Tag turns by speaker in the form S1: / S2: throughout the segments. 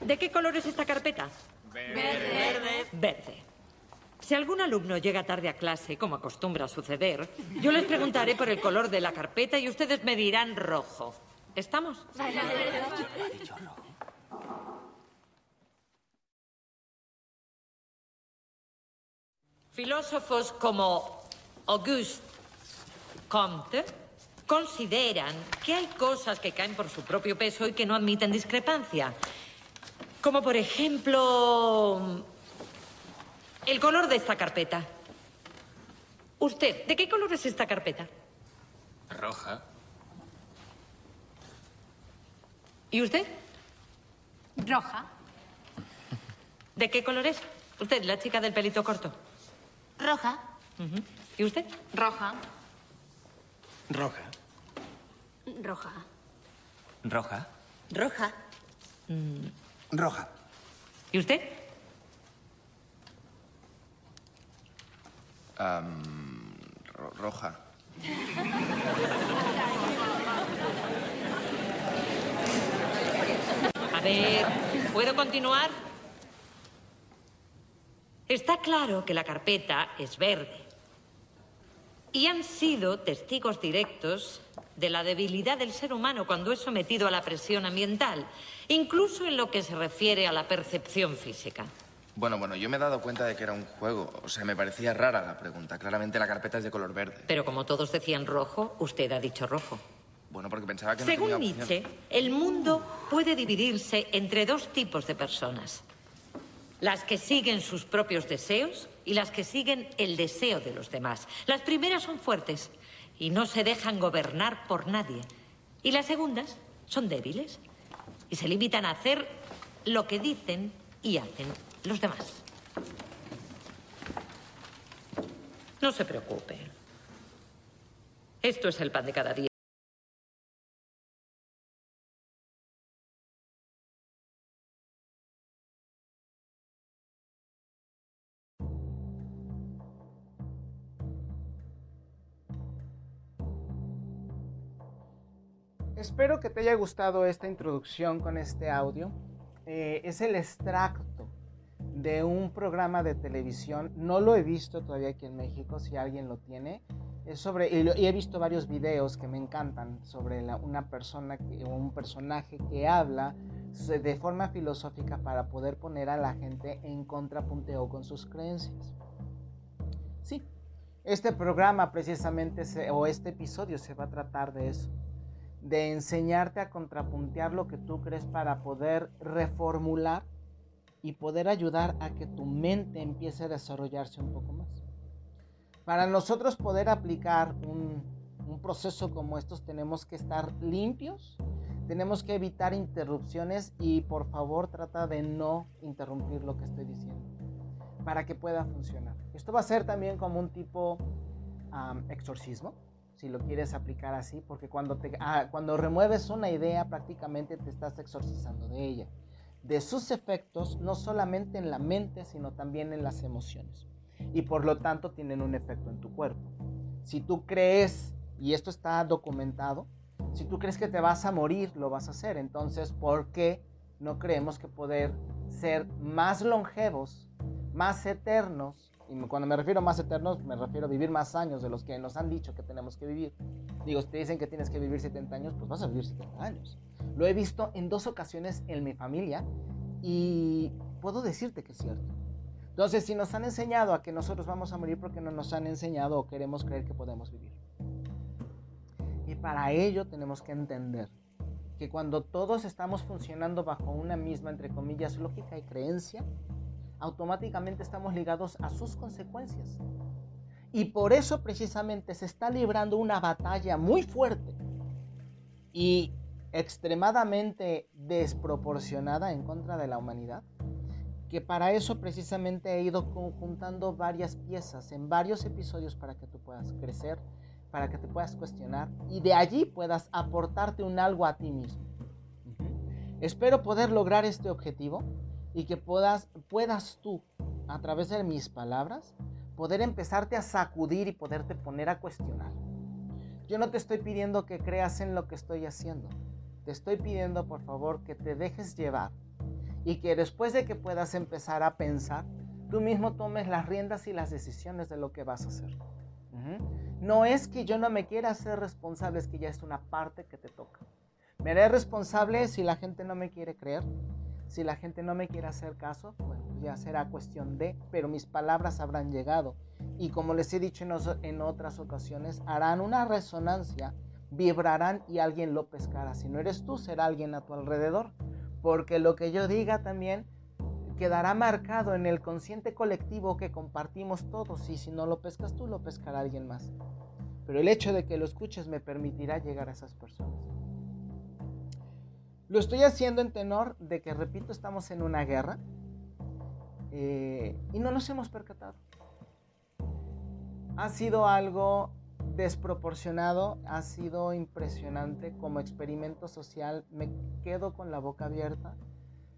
S1: ¿De qué color es esta carpeta?
S2: Verde.
S1: Verde. Si algún alumno llega tarde a clase, como acostumbra suceder, yo les preguntaré por el color de la carpeta y ustedes me dirán rojo. ¿Estamos? Filósofos como Auguste Comte consideran que hay cosas que caen por su propio peso y que no admiten discrepancia. Como por ejemplo el color de esta carpeta. Usted, ¿de qué color es esta carpeta?
S3: Roja.
S1: ¿Y usted?
S2: Roja.
S1: ¿De qué color es? Usted, la chica del pelito corto.
S2: Roja.
S1: ¿Y usted?
S2: Roja.
S3: Roja.
S2: Roja.
S3: Roja.
S2: Roja.
S3: Roja.
S1: ¿Y usted?
S3: Ro- roja.
S1: A ver, ¿puedo continuar? Está claro que la carpeta es verde. Y han sido testigos directos de la debilidad del ser humano cuando es sometido a la presión ambiental, incluso en lo que se refiere a la percepción física.
S3: Bueno, bueno, yo me he dado cuenta de que era un juego. O sea, me parecía rara la pregunta. Claramente la carpeta es de color verde.
S1: Pero como todos decían rojo, usted ha dicho rojo.
S3: Bueno, porque pensaba que no
S1: Según
S3: tenía.
S1: Nietzsche, el mundo puede dividirse entre dos tipos de personas. Las que siguen sus propios deseos y las que siguen el deseo de los demás. Las primeras son fuertes y no se dejan gobernar por nadie. Y las segundas son débiles y se limitan a hacer lo que dicen y hacen los demás. No se preocupe. Esto es el pan de cada día.
S4: Espero que te haya gustado esta introducción con este audio. Eh, es el extracto de un programa de televisión. No lo he visto todavía aquí en México, si alguien lo tiene. Es sobre, y, lo- y he visto varios videos que me encantan sobre la- una persona, que, un personaje que habla de forma filosófica para poder poner a la gente en contrapunteo con sus creencias. Sí, este programa precisamente, se- o este episodio se va a tratar de eso de enseñarte a contrapuntear lo que tú crees para poder reformular y poder ayudar a que tu mente empiece a desarrollarse un poco más. Para nosotros poder aplicar un, proceso como estos tenemos que estar limpios, tenemos que evitar interrupciones y por favor trata de no interrumpir lo que estoy diciendo para que pueda funcionar. Esto va a ser también como un tipo am, exorcismo, si lo quieres aplicar así, porque cuando, te, ah, cuando remueves una idea prácticamente te estás exorcizando de ella, de sus efectos, no solamente en la mente, sino también en las emociones. Y por lo tanto tienen un efecto en tu cuerpo. Si tú crees, y esto está documentado, si tú crees que te vas a morir, lo vas a hacer. Entonces, ¿por qué no creemos que poder ser más longevos, más eternos? Y cuando me refiero más eternos, me refiero a vivir más años de los que nos han dicho que tenemos que vivir. Digo, te dicen que tienes que vivir 70 años, pues vas a vivir 70 años. Lo he visto en dos ocasiones en mi familia y puedo decirte que es cierto. Entonces, si nos han enseñado a que nosotros vamos a morir porque no nos han enseñado o queremos creer que podemos vivir. Y para ello tenemos que entender que cuando todos estamos funcionando bajo una misma, entre comillas, lógica y creencia, automáticamente estamos ligados a sus consecuencias. Y por eso precisamente se está librando una batalla muy fuerte y extremadamente desproporcionada en contra de la humanidad, que para eso precisamente he ido conjuntando varias piezas en varios episodios para que tú puedas crecer, para que te puedas cuestionar y de allí puedas aportarte un algo a ti mismo. Espero poder lograr este objetivo y que puedas, puedas tú, a través de mis palabras, poder empezarte a sacudir y poderte poner a cuestionar. Yo no te estoy pidiendo que creas en lo que estoy haciendo. Te estoy pidiendo, por favor, que te dejes llevar y que después de que puedas empezar a pensar, tú mismo tomes las riendas y las decisiones de lo que vas a hacer. No es que yo no me quiera hacer responsable, es que ya es una parte que te toca. Me haré responsable si la gente no me quiere creer, si la gente no me quiere hacer caso, pues ya será cuestión de, pero mis palabras habrán llegado. Y como les he dicho en, otras ocasiones, harán una resonancia, vibrarán y alguien lo pescará. Si no eres tú, será alguien a tu alrededor. Porque lo que yo diga también quedará marcado en el consciente colectivo que compartimos todos y si no lo pescas tú, lo pescará alguien más. Pero el hecho de que lo escuches me permitirá llegar a esas personas. Lo estoy haciendo en tenor de que, repito, estamos en una guerra eh, y no nos hemos percatado. Ha sido algo desproporcionado, ha sido impresionante como experimento social. Me quedo con la boca abierta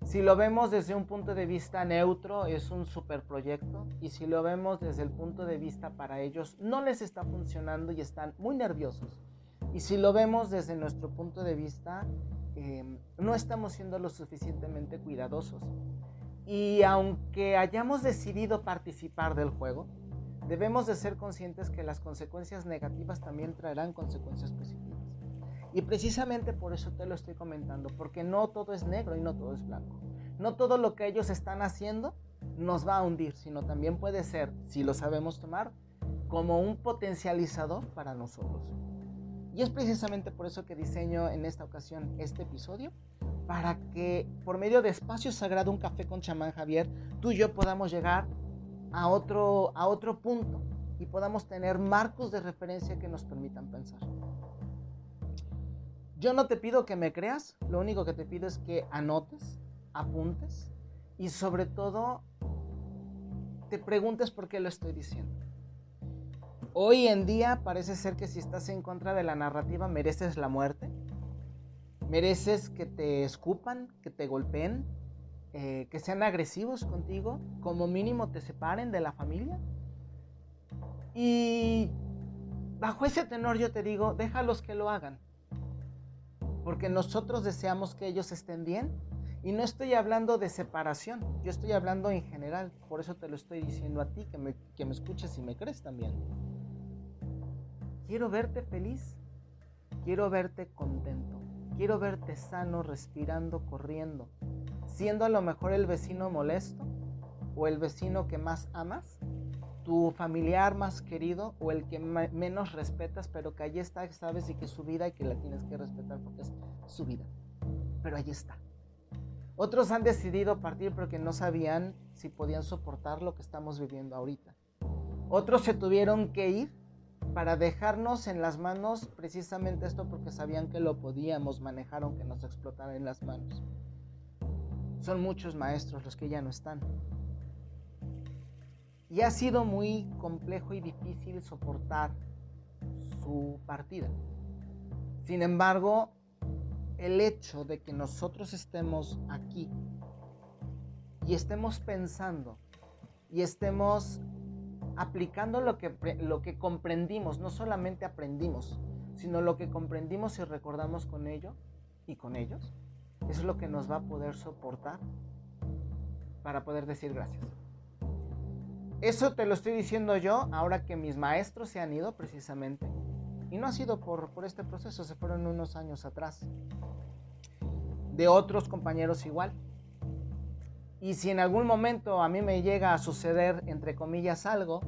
S4: si lo vemos desde un punto de vista neutro, es un superproyecto. Y si lo vemos desde el punto de vista para ellos, no les está funcionando y están muy nerviosos. Y si lo vemos desde nuestro punto de vista, em, no estamos siendo lo suficientemente cuidadosos. Y aunque hayamos decidido participar del juego, debemos de ser conscientes que las consecuencias negativas también traerán consecuencias positivas. Y precisamente por eso te lo estoy comentando, porque no todo es negro y no todo es blanco. No todo lo que ellos están haciendo nos va a hundir, sino también puede ser, si lo sabemos tomar, como un potencializador para nosotros. Y es precisamente por eso que diseño en esta ocasión este episodio, para que por medio de Espacio Sagrado, un café con chamán Javier, tú y yo podamos llegar a otro, a otro punto y podamos tener marcos de referencia que nos permitan pensar. Yo no te pido que me creas, lo único que te pido es que anotes, apuntes y sobre todo te preguntes por qué lo estoy diciendo. Hoy en día parece ser que si estás en contra de la narrativa mereces la muerte, mereces que te escupan, que te golpeen, eh, que sean agresivos contigo, como mínimo te separen de la familia. Y bajo ese tenor yo te digo, déjalos que lo hagan porque nosotros deseamos que ellos estén bien. Y no estoy hablando de separación, yo estoy hablando en general, por eso te lo estoy diciendo a ti, que me, que me escuches y me crees también. Quiero verte feliz, quiero verte contento, quiero verte sano, respirando, corriendo, siendo a lo mejor el vecino molesto o el vecino que más amas, tu familiar más querido o el que menos respetas, pero que allí está, sabes, y que es su vida y que la tienes que respetar porque es su vida. Pero allí está. Otros han decidido partir porque no sabían si podían soportar lo que estamos viviendo ahorita. Otros se tuvieron que ir para dejarnos en las manos precisamente esto porque sabían que lo podíamos manejar aunque nos explotara en las manos. Son muchos maestros los que ya no están. Y ha sido muy complejo y difícil soportar su partida. Sin embargo, el hecho de que nosotros estemos aquí y estemos pensando y estemos aplicando lo que, lo que comprendimos, no solamente aprendimos, sino lo que comprendimos y recordamos con ello y con ellos, es lo que nos va a poder soportar para poder decir gracias. Eso te lo estoy diciendo yo ahora que mis maestros se han ido precisamente. Y no ha sido por, por este proceso, se fueron unos años atrás. De otros compañeros igual. Y si en algún momento a mí me llega a suceder, entre comillas, algo,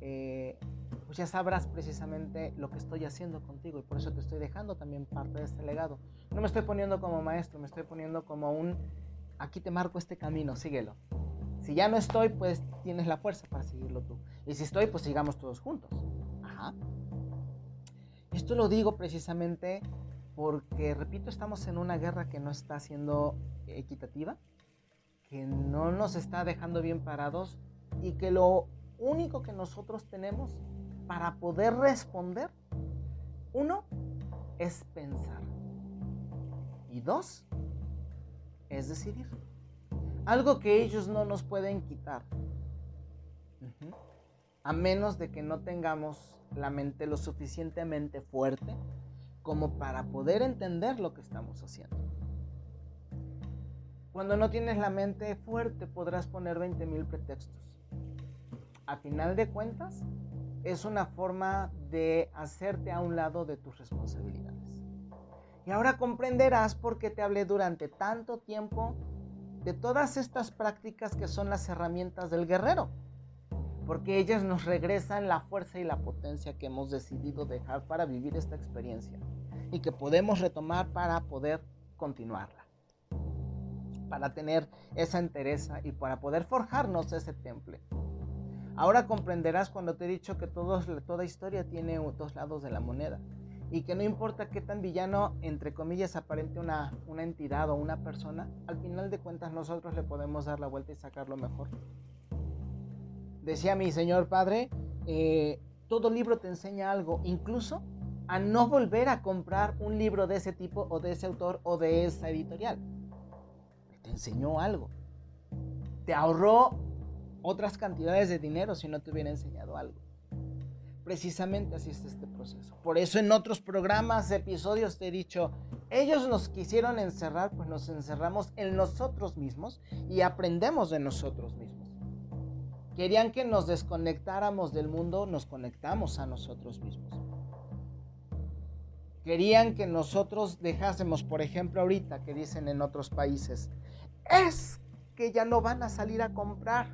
S4: eh, pues ya sabrás precisamente lo que estoy haciendo contigo y por eso te estoy dejando también parte de este legado. No me estoy poniendo como maestro, me estoy poniendo como un, aquí te marco este camino, síguelo. Si ya no estoy, pues tienes la fuerza para seguirlo tú. Y si estoy, pues sigamos todos juntos. Ajá. Esto lo digo precisamente porque, repito, estamos en una guerra que no está siendo equitativa, que no nos está dejando bien parados y que lo único que nosotros tenemos para poder responder, uno, es pensar. Y dos, es decidir. Algo que ellos no nos pueden quitar. A menos de que no tengamos la mente lo suficientemente fuerte como para poder entender lo que estamos haciendo. Cuando no tienes la mente fuerte podrás poner 20.000 pretextos. A final de cuentas, es una forma de hacerte a un lado de tus responsabilidades. Y ahora comprenderás por qué te hablé durante tanto tiempo de todas estas prácticas que son las herramientas del guerrero. Porque ellas nos regresan la fuerza y la potencia que hemos decidido dejar para vivir esta experiencia y que podemos retomar para poder continuarla. Para tener esa entereza y para poder forjarnos ese temple. Ahora comprenderás cuando te he dicho que toda historia tiene dos lados de la moneda y que no importa qué tan villano, entre comillas, aparente una, una entidad o una persona, al final de cuentas nosotros le podemos dar la vuelta y sacarlo mejor. Decía mi señor padre, eh, todo libro te enseña algo, incluso a no volver a comprar un libro de ese tipo o de ese autor o de esa editorial. Enseñó algo. Te ahorró otras cantidades de dinero si no te hubiera enseñado algo. Precisamente así es este proceso. Por eso en otros programas, episodios te he dicho, ellos nos quisieron encerrar, pues nos encerramos en nosotros mismos y aprendemos de nosotros mismos. Querían que nos desconectáramos del mundo, nos conectamos a nosotros mismos. Querían que nosotros dejásemos, por ejemplo, ahorita que dicen en otros países, es que ya no van a salir a comprar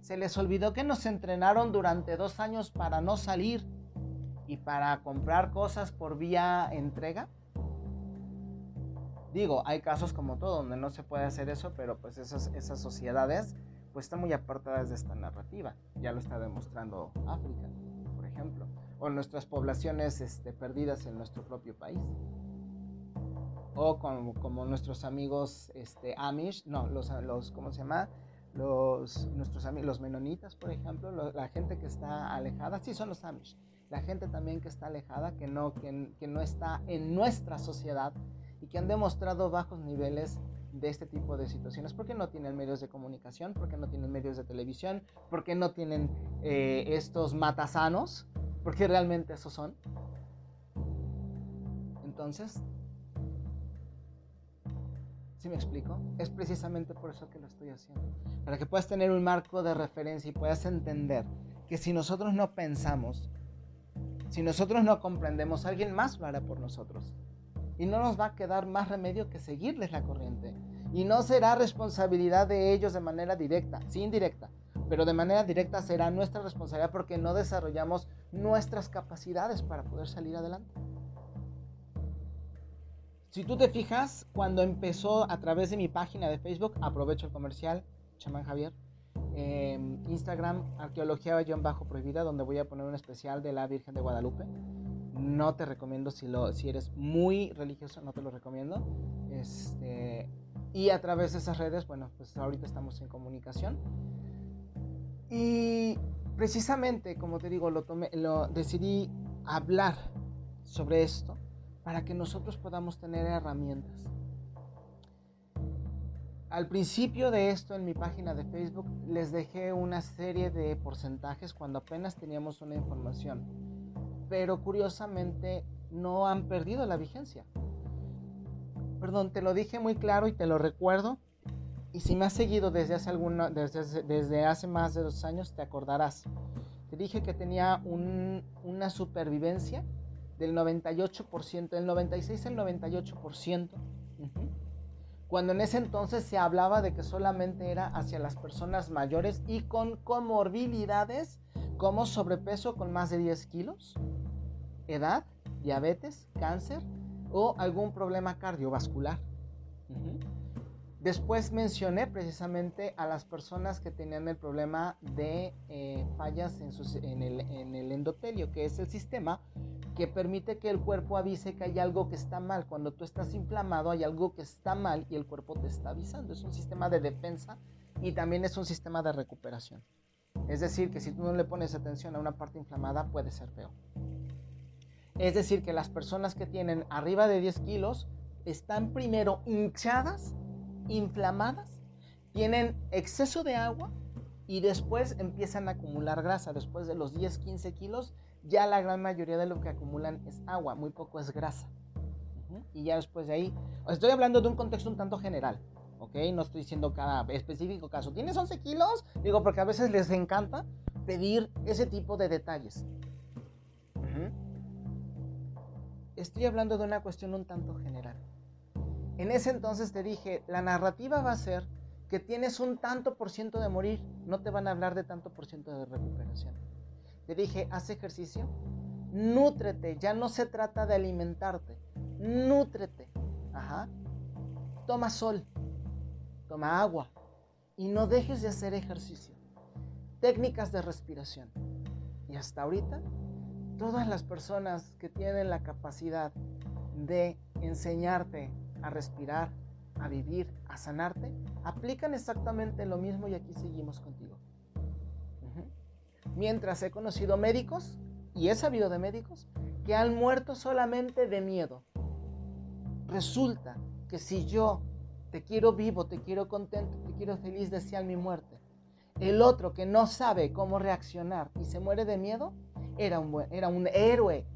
S4: se les olvidó que nos entrenaron durante dos años para no salir y para comprar cosas por vía entrega. Digo, hay casos como todo donde no se puede hacer eso, pero pues esas, sociedades pues están muy apartadas de esta narrativa. Ya lo está demostrando África, por ejemplo, o nuestras poblaciones este, perdidas en nuestro propio país. O como, como nuestros amigos este, Amish, no, los, los, ¿cómo se llama? los, nuestros amigos, los menonitas, por ejemplo, la gente que está alejada, sí son los Amish, la gente también que está alejada, que no, que, que no está en nuestra sociedad y que han demostrado bajos niveles de este tipo de situaciones, porque no tienen medios de comunicación, porque no tienen medios de televisión, porque no tienen eh, estos matasanos, porque realmente esos son. Entonces, ¿Sí me explico? Es precisamente por eso que lo estoy haciendo. Para que puedas tener un marco de referencia y puedas entender que si nosotros no pensamos, si nosotros no comprendemos, alguien más lo hará por nosotros. Y no nos va a quedar más remedio que seguirles la corriente. Y no será responsabilidad de ellos de manera directa, sí indirecta, pero de manera directa será nuestra responsabilidad porque no desarrollamos nuestras capacidades para poder salir adelante. Si tú te fijas, cuando empezó a través de mi página de Facebook, aprovecho el comercial, chamán Javier, Instagram, arqueología-prohibida, donde voy a poner un especial de la Virgen de Guadalupe. No te recomiendo si, lo, si eres muy religioso, no te lo recomiendo. Este, y a través de esas redes, bueno, pues ahorita estamos en comunicación. Y precisamente, como te digo, lo, tomé, lo decidí hablar sobre esto para que nosotros podamos tener herramientas. Al principio de esto en mi página de Facebook les dejé una serie de porcentajes cuando apenas teníamos una información, pero curiosamente no han perdido la vigencia. Perdón, te lo dije muy claro y te lo recuerdo. Y si me has seguido desde hace, desde, desde hace más de dos años, te acordarás. Te dije que tenía una supervivencia del 98%, del 96 al 98%, cuando en ese entonces se hablaba de que solamente era hacia las personas mayores y con comorbilidades como sobrepeso con más de 10 kilos, edad, diabetes, cáncer o algún problema cardiovascular. Después mencioné precisamente a las personas que tenían el problema de eh, fallas en, el, en, el, endotelio, que es el sistema que permite que el cuerpo avise que hay algo que está mal. Cuando tú estás inflamado hay algo que está mal y el cuerpo te está avisando. Es un sistema de defensa y también es un sistema de recuperación. Es decir, que si tú no le pones atención a una parte inflamada puede ser peor. Es decir, que las personas que tienen arriba de 10 kilos están primero hinchadas inflamadas, tienen exceso de agua y después empiezan a acumular grasa. Después de los 10, 15 kilos, ya la gran mayoría de lo que acumulan es agua, muy poco es grasa. Y ya después de ahí, estoy hablando de un contexto un tanto general, ¿ok? No estoy diciendo cada específico caso. ¿Tienes 11 kilos? Digo, porque a veces les encanta pedir ese tipo de detalles. Estoy hablando de una cuestión un tanto general. En ese entonces te dije, la narrativa va a ser que tienes un tanto por ciento de morir, no te van a hablar de tanto por ciento de recuperación. Te dije, haz ejercicio, nútrete, ya no se trata de alimentarte, nútrete. Ajá. Toma sol, toma agua y no dejes de hacer ejercicio. Técnicas de respiración. Y hasta ahorita, todas las personas que tienen la capacidad de enseñarte a respirar, a vivir, a sanarte, aplican exactamente lo mismo y aquí seguimos contigo. Mientras he conocido médicos, y he sabido de médicos, que han muerto solamente de miedo. Resulta que si yo te quiero vivo, te quiero contento, te quiero feliz, desean mi muerte. El otro que no sabe cómo reaccionar y se muere de miedo, era un, era un héroe.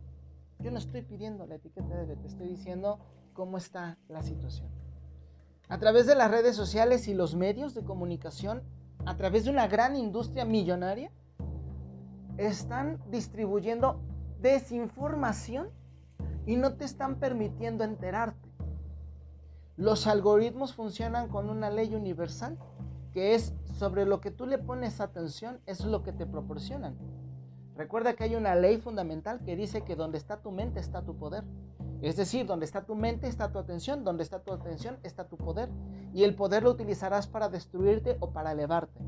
S4: Yo no estoy pidiendo la etiqueta de te estoy diciendo cómo está la situación. A través de las redes sociales y los medios de comunicación, a través de una gran industria millonaria, están distribuyendo desinformación y no te están permitiendo enterarte. Los algoritmos funcionan con una ley universal, que es sobre lo que tú le pones atención, es lo que te proporcionan. Recuerda que hay una ley fundamental que dice que donde está tu mente está tu poder. Es decir, donde está tu mente está tu atención, donde está tu atención está tu poder. Y el poder lo utilizarás para destruirte o para elevarte.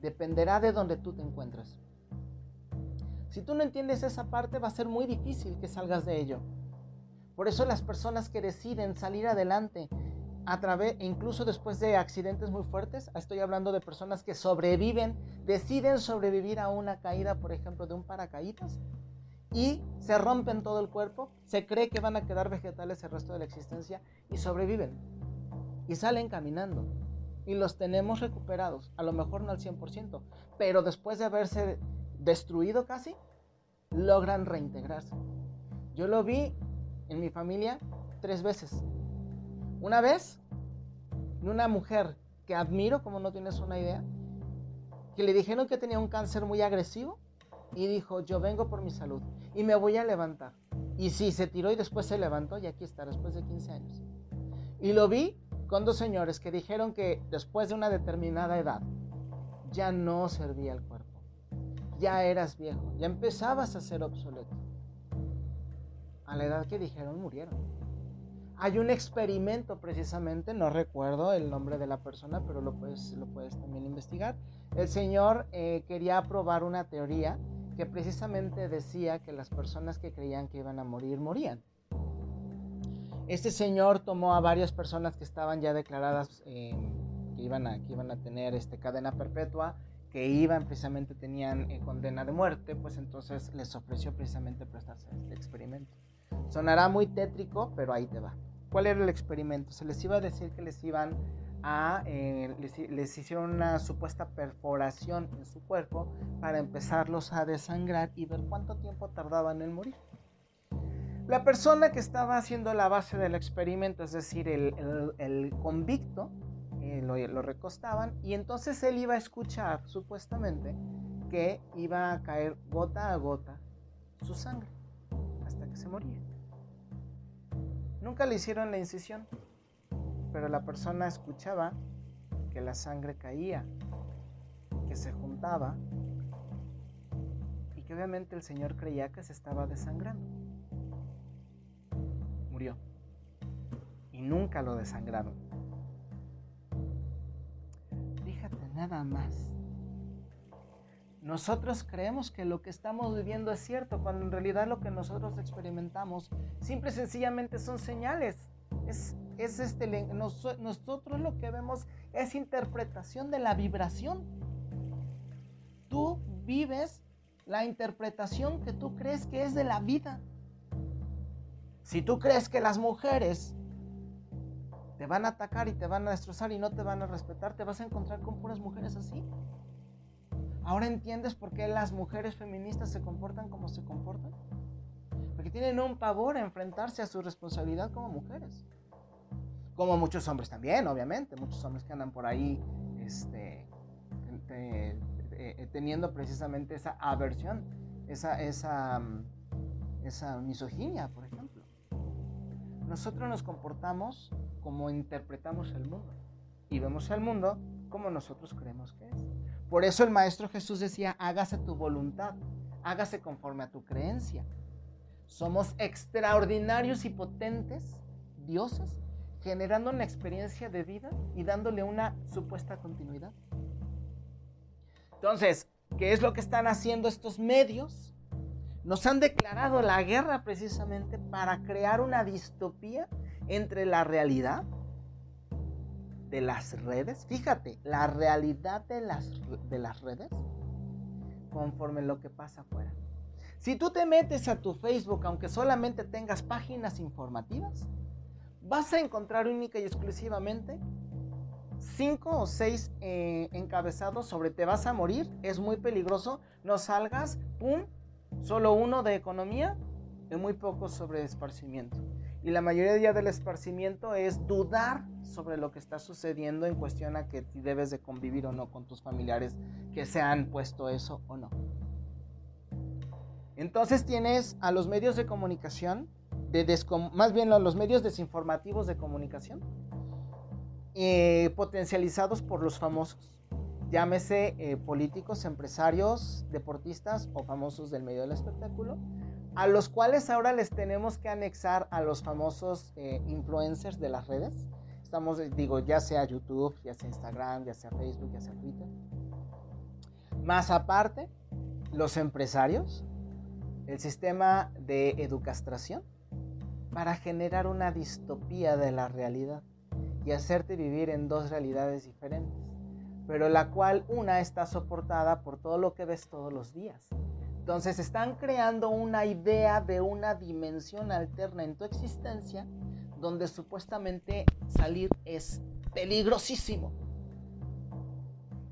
S4: Dependerá de donde tú te encuentras. Si tú no entiendes esa parte va a ser muy difícil que salgas de ello. Por eso las personas que deciden salir adelante a través, incluso después de accidentes muy fuertes, estoy hablando de personas que sobreviven, deciden sobrevivir a una caída, por ejemplo, de un paracaídas, y se rompen todo el cuerpo, se cree que van a quedar vegetales el resto de la existencia y sobreviven. Y salen caminando. Y los tenemos recuperados, a lo mejor no al 100%, pero después de haberse destruido casi, logran reintegrarse. Yo lo vi en mi familia tres veces. Una vez, una mujer que admiro, como no tienes una idea, que le dijeron que tenía un cáncer muy agresivo y dijo, yo vengo por mi salud y me voy a levantar. Y sí, se tiró y después se levantó y aquí está, después de 15 años. Y lo vi con dos señores que dijeron que después de una determinada edad ya no servía el cuerpo. Ya eras viejo, ya empezabas a ser obsoleto a la edad que dijeron murieron. Hay un experimento precisamente, no recuerdo el nombre de la persona, pero lo puedes, lo puedes también investigar. El señor eh, quería probar una teoría que precisamente decía que las personas que creían que iban a morir, morían. Este señor tomó a varias personas que estaban ya declaradas em, que, iban a, que iban a tener este, cadena perpetua, que iban precisamente tenían eh, condena de muerte, pues entonces les ofreció precisamente prestarse este experimento. Sonará muy tétrico, pero ahí te va. ¿Cuál era el experimento? Se les iba a decir que les iban a, eh, les, hicieron una supuesta perforación en su cuerpo para empezarlos a desangrar y ver cuánto tiempo tardaban en morir. La persona que estaba haciendo la base del experimento, es decir, el, convicto, eh, lo, lo, recostaban y entonces él iba a escuchar supuestamente que iba a caer gota a gota su sangre hasta que se moría. Nunca le hicieron la incisión, pero la persona escuchaba que la sangre caía, que se juntaba y que obviamente el Señor creía que se estaba desangrando. Murió. Y nunca lo desangraron. Nada más. Nosotros creemos que lo que estamos viviendo es cierto, cuando en realidad lo que nosotros experimentamos simple y sencillamente son señales. Es, es este, nosotros lo que vemos es interpretación de la vibración. Tú vives la interpretación que tú crees que es de la vida. Si tú crees que las mujeres te van a atacar y te van a destrozar y no te van a respetar, te vas a encontrar con puras mujeres así. Ahora entiendes por qué las mujeres feministas se comportan como se comportan. Porque tienen un pavor a enfrentarse a su responsabilidad como mujeres. Como muchos hombres también, obviamente, muchos hombres que andan por ahí este, eh, eh, teniendo precisamente esa aversión, esa, esa, esa misoginia, por ejemplo. Nosotros nos comportamos como interpretamos el mundo y vemos al mundo como nosotros creemos que es. Por eso el Maestro Jesús decía, hágase tu voluntad, hágase conforme a tu creencia. Somos extraordinarios y potentes dioses, generando una experiencia de vida y dándole una supuesta continuidad. Entonces, ¿qué es lo que están haciendo estos medios? Nos han declarado la guerra precisamente para crear una distopía entre la realidad de las redes. Fíjate, la realidad de las, de las redes conforme lo que pasa afuera. Si tú te metes a tu Facebook, aunque solamente tengas páginas informativas, vas a encontrar única y exclusivamente cinco o seis eh, encabezados sobre te vas a morir, es muy peligroso, no salgas, pum, solo uno de economía y muy poco sobre esparcimiento. Y la mayoría del esparcimiento es dudar sobre lo que está sucediendo en cuestión a que debes de convivir o no con tus familiares que se han puesto eso o no. Entonces tienes a los medios de comunicación, más bien a los medios desinformativos de comunicación, eh, potencializados por los famosos. Llámese eh, políticos, empresarios, deportistas o famosos del medio del espectáculo, a los cuales ahora les tenemos que anexar a los famosos eh, influencers de las redes. Estamos, digo, ya sea YouTube, ya sea Instagram, ya sea Facebook, ya sea Twitter. Más aparte, los empresarios, el sistema de educastración para generar una distopía de la realidad y hacerte vivir en dos realidades diferentes, pero la cual una está soportada por todo lo que ves todos los días. Entonces están creando una idea de una dimensión alterna en tu existencia donde supuestamente salir es peligrosísimo.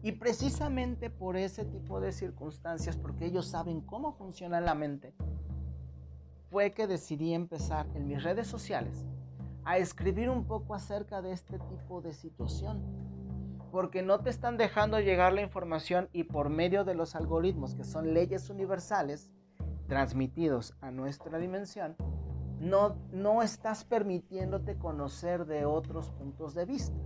S4: Y precisamente por ese tipo de circunstancias, porque ellos saben cómo funciona la mente, fue que decidí empezar en mis redes sociales a escribir un poco acerca de este tipo de situación. Porque no te están dejando llegar la información y por medio de los algoritmos, que son leyes universales, transmitidos a nuestra dimensión, no, no estás permitiéndote conocer de otros puntos de vista.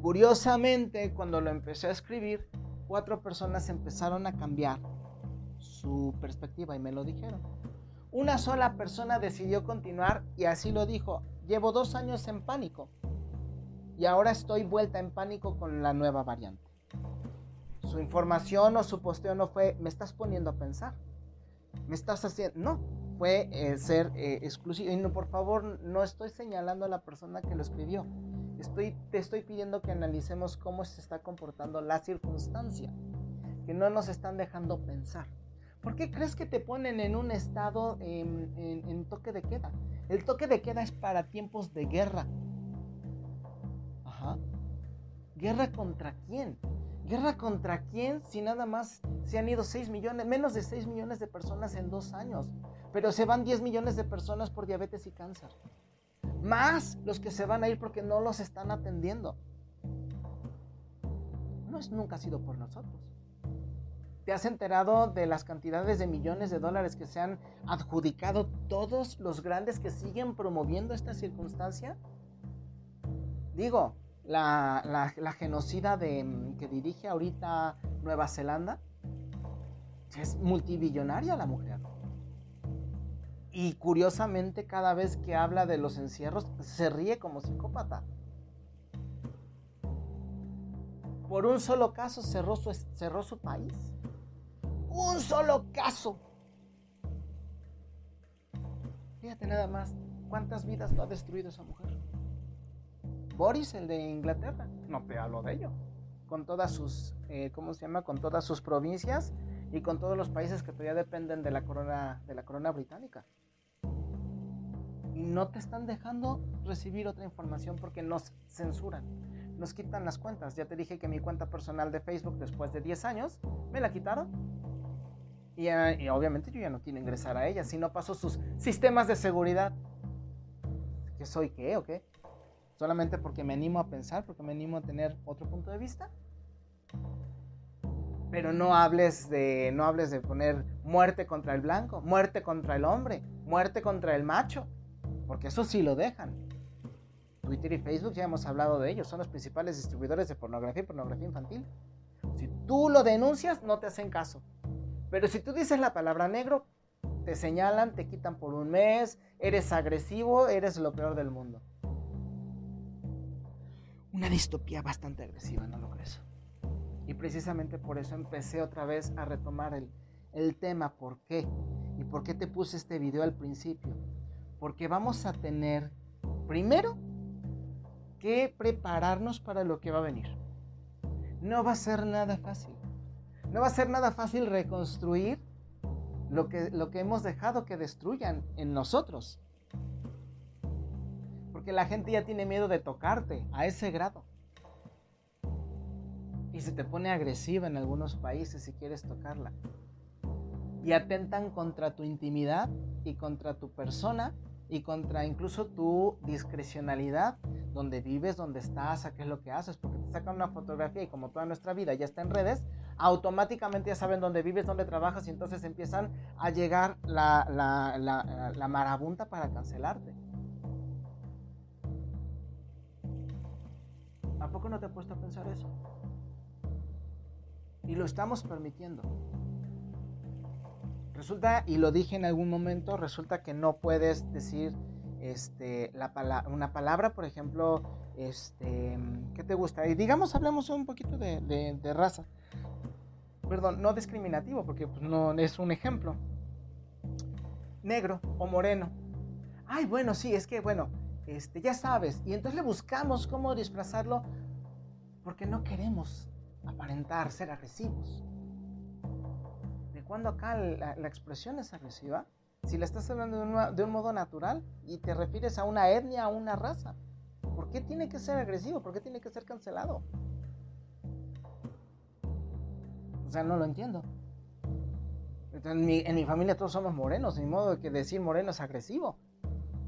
S4: Curiosamente, cuando lo empecé a escribir, cuatro personas empezaron a cambiar su perspectiva y me lo dijeron. Una sola persona decidió continuar y así lo dijo. Llevo dos años en pánico y ahora estoy vuelta en pánico con la nueva variante. Su información o su posteo no fue, me estás poniendo a pensar. Me estás haciendo, no, fue eh, ser eh, exclusivo. Por favor, no estoy señalando a la persona que lo escribió Estoy, te estoy pidiendo que analicemos cómo se está comportando la circunstancia, que no nos están dejando pensar. ¿Por qué crees que te ponen en un estado en, toque de queda? El toque de queda es para tiempos de guerra. Ajá. ¿Guerra contra quién? ¿Guerra contra quién si nada más se han ido 6 millones, menos de 6 millones de personas en dos años? Pero se van 10 millones de personas por diabetes y cáncer más los que se van a ir porque no los están atendiendo. No es nunca ha sido por nosotros. ¿Te has enterado de las cantidades de millones de dólares que se han adjudicado todos los grandes que siguen promoviendo esta circunstancia? Digo, la, genocida de, que dirige ahorita Nueva Zelanda es multibillonaria la mujer. Y curiosamente cada vez que habla de los encierros se ríe como psicópata. Por un solo caso cerró su, cerró su país. Un solo caso. Fíjate nada más cuántas vidas lo ha destruido esa mujer. Boris, el de Inglaterra, no te hablo de ello. Con todas sus, eh, ¿cómo se llama? Con todas sus provincias y con todos los países que todavía dependen de la corona, de la corona británica. Y no te están dejando recibir otra información porque nos censuran, nos quitan las cuentas. Ya te dije que mi cuenta personal de Facebook después de 10 años me la quitaron. Y, eh, y obviamente yo ya no quiero ingresar a ella si no paso sus sistemas de seguridad. ¿Qué soy qué o qué? Solamente porque me animo a pensar, porque me animo a tener otro punto de vista. Pero no hables de no hables de poner muerte contra el blanco, muerte contra el hombre, muerte contra el macho, porque eso sí lo dejan. Twitter y Facebook ya hemos hablado de ellos, son los principales distribuidores de pornografía y pornografía infantil. Si tú lo denuncias, no te hacen caso. Pero si tú dices la palabra negro, te señalan, te quitan por un mes, eres agresivo, eres lo peor del mundo. Una distopía bastante agresiva, ¿no lo crees? Y precisamente por eso empecé otra vez a retomar el, el tema, ¿por qué? ¿Y por qué te puse este video al principio? Porque vamos a tener, primero, que prepararnos para lo que va a venir. No va a ser nada fácil. No va a ser nada fácil reconstruir lo que, lo que hemos dejado que destruyan en nosotros. Porque la gente ya tiene miedo de tocarte a ese grado. Y se te pone agresiva en algunos países si quieres tocarla. Y atentan contra tu intimidad y contra tu persona y contra incluso tu discrecionalidad, donde vives, donde estás, a qué es lo que haces, porque te sacan una fotografía y como toda nuestra vida ya está en redes, automáticamente ya saben dónde vives, dónde trabajas y entonces empiezan a llegar la, la, marabunta para cancelarte. ¿A poco no te he puesto a pensar eso? Y lo estamos permitiendo. Resulta, y lo dije en algún momento, resulta que no puedes decir este, la una palabra, por ejemplo, este, ¿qué te gusta? Y digamos, hablemos un poquito de, de raza perdón, no discriminativo, porque pues, no es un ejemplo. Negro o moreno. Ay, bueno, sí, es que, bueno, este, ya sabes. Y entonces le buscamos cómo disfrazarlo porque no queremos aparentar ser agresivos. ¿De cuándo acá la, expresión es agresiva? Si la estás hablando de, un modo natural y te refieres a una etnia, a una raza. ¿Por qué tiene que ser agresivo? ¿Por qué tiene que ser cancelado? O sea, no lo entiendo. En mi, en mi familia todos somos morenos, ni modo de que decir moreno es agresivo.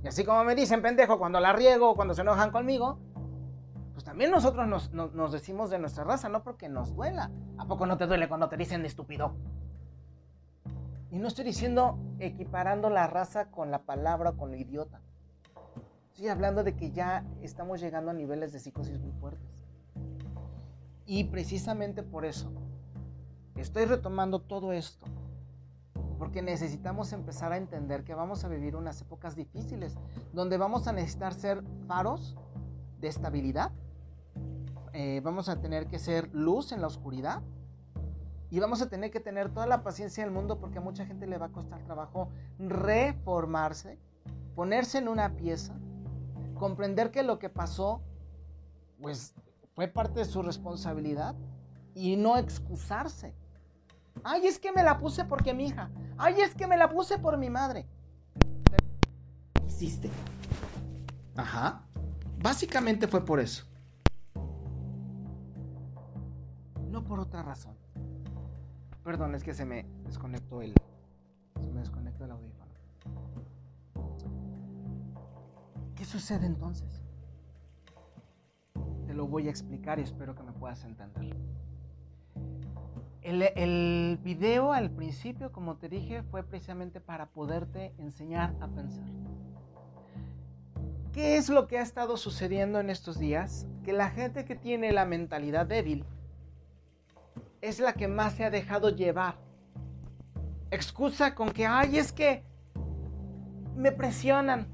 S4: Y así como me dicen pendejo cuando la riego, cuando se enojan conmigo, pues también nosotros nos, nos, decimos de nuestra raza, no porque nos duela. ¿A poco no te duele cuando te dicen estúpido? Y no estoy diciendo equiparando la raza con la palabra o con lo idiota. Estoy hablando de que ya estamos llegando a niveles de psicosis muy fuertes. Y precisamente por eso Estoy retomando todo esto porque necesitamos empezar a entender que vamos a vivir unas épocas difíciles, donde vamos a necesitar ser faros de estabilidad, eh, vamos a tener que ser luz en la oscuridad y vamos a tener que tener toda la paciencia del mundo porque a mucha gente le va a costar trabajo reformarse, ponerse en una pieza, comprender que lo que pasó, pues fue parte de su responsabilidad y no excusarse. Ay, es que me la puse porque mi hija. Ay, es que me la puse por mi madre. Hiciste. Ajá. Básicamente fue por eso. No por otra razón. Perdón, es que se me desconectó el. Se me desconectó el audífono. ¿Qué sucede entonces? Te lo voy a explicar y espero que me puedas entender. El, video al principio, como te dije, fue precisamente para poderte enseñar a pensar. ¿Qué es lo que ha estado sucediendo en estos días? Que la gente que tiene la mentalidad débil es la que más se ha dejado llevar. Excusa con que, ay, es que me presionan.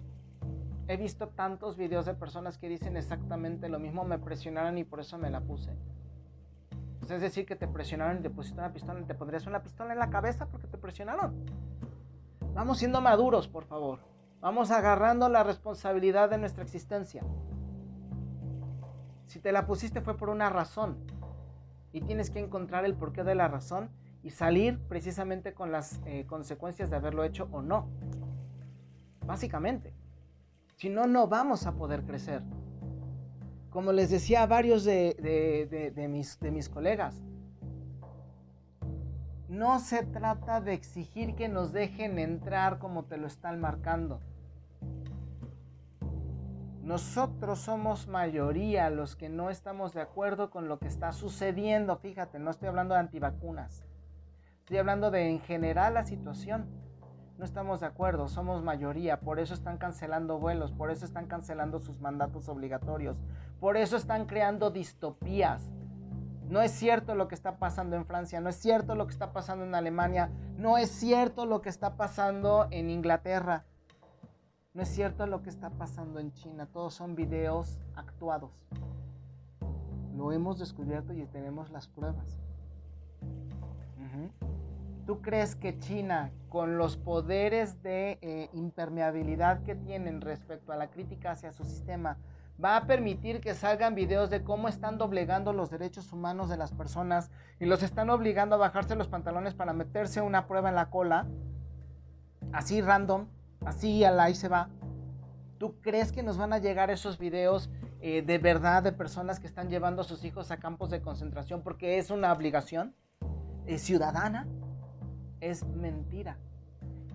S4: He visto tantos videos de personas que dicen exactamente lo mismo, me presionaron y por eso me la puse. Pues es decir, que te presionaron y te pusiste una pistola, y te pondrías una pistola en la cabeza porque te presionaron. Vamos siendo maduros, por favor. Vamos agarrando la responsabilidad de nuestra existencia. Si te la pusiste fue por una razón. Y tienes que encontrar el porqué de la razón y salir precisamente con las eh, consecuencias de haberlo hecho o no. Básicamente. Si no, no vamos a poder crecer como les decía a varios de, mis, mis colegas, no se trata de exigir que nos dejen entrar como te lo están marcando. Nosotros somos mayoría los que no estamos de acuerdo con lo que está sucediendo. Fíjate, no estoy hablando de antivacunas. Estoy hablando de en general la situación. No estamos de acuerdo, somos mayoría, por eso están cancelando vuelos, por eso están cancelando sus mandatos obligatorios, por eso están creando distopías. No es cierto lo que está pasando en Francia, no es cierto lo que está pasando en Alemania, no es cierto lo que está pasando en Inglaterra, no es cierto lo que está pasando en China, todos son videos actuados. Lo hemos descubierto y tenemos las pruebas. ¿Tú crees que China, con los poderes de eh, impermeabilidad que tienen respecto a la crítica hacia su sistema, va a permitir que salgan videos de cómo están doblegando los derechos humanos de las personas y los están obligando a bajarse los pantalones para meterse una prueba en la cola? Así random, así al ahí se va. ¿Tú crees que nos van a llegar esos videos eh, de verdad de personas que están llevando a sus hijos a campos de concentración porque es una obligación eh, ciudadana? es mentira.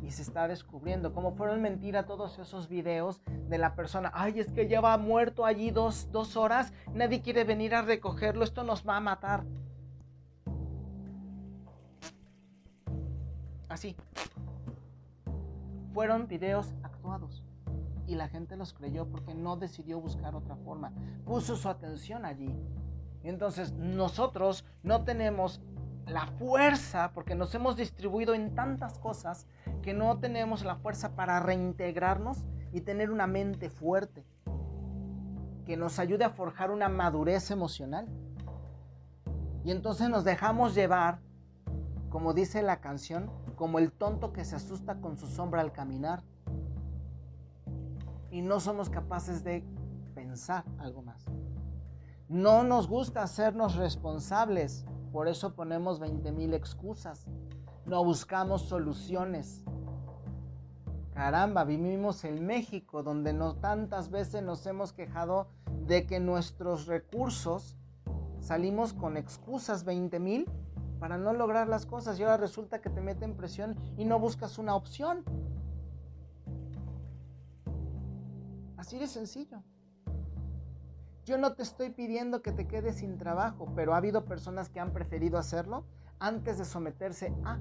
S4: Y se está descubriendo, como fueron mentira todos esos videos de la persona, ay, es que lleva muerto allí dos, dos horas, nadie quiere venir a recogerlo, esto nos va a matar. Así. Fueron videos actuados. Y la gente los creyó porque no decidió buscar otra forma. Puso su atención allí. Entonces nosotros no tenemos la fuerza, porque nos hemos distribuido en tantas cosas que no tenemos la fuerza para reintegrarnos y tener una mente fuerte que nos ayude a forjar una madurez emocional. Y entonces nos dejamos llevar, como dice la canción, como el tonto que se asusta con su sombra al caminar. Y no somos capaces de pensar algo más. No nos gusta hacernos responsables por eso ponemos 20 mil excusas. No buscamos soluciones. Caramba, vivimos en México, donde no tantas veces nos hemos quejado de que nuestros recursos salimos con excusas 20 mil para no lograr las cosas y ahora resulta que te meten presión y no buscas una opción. Así de sencillo. Yo no te estoy pidiendo que te quedes sin trabajo, pero ha habido personas que han preferido hacerlo antes de someterse a...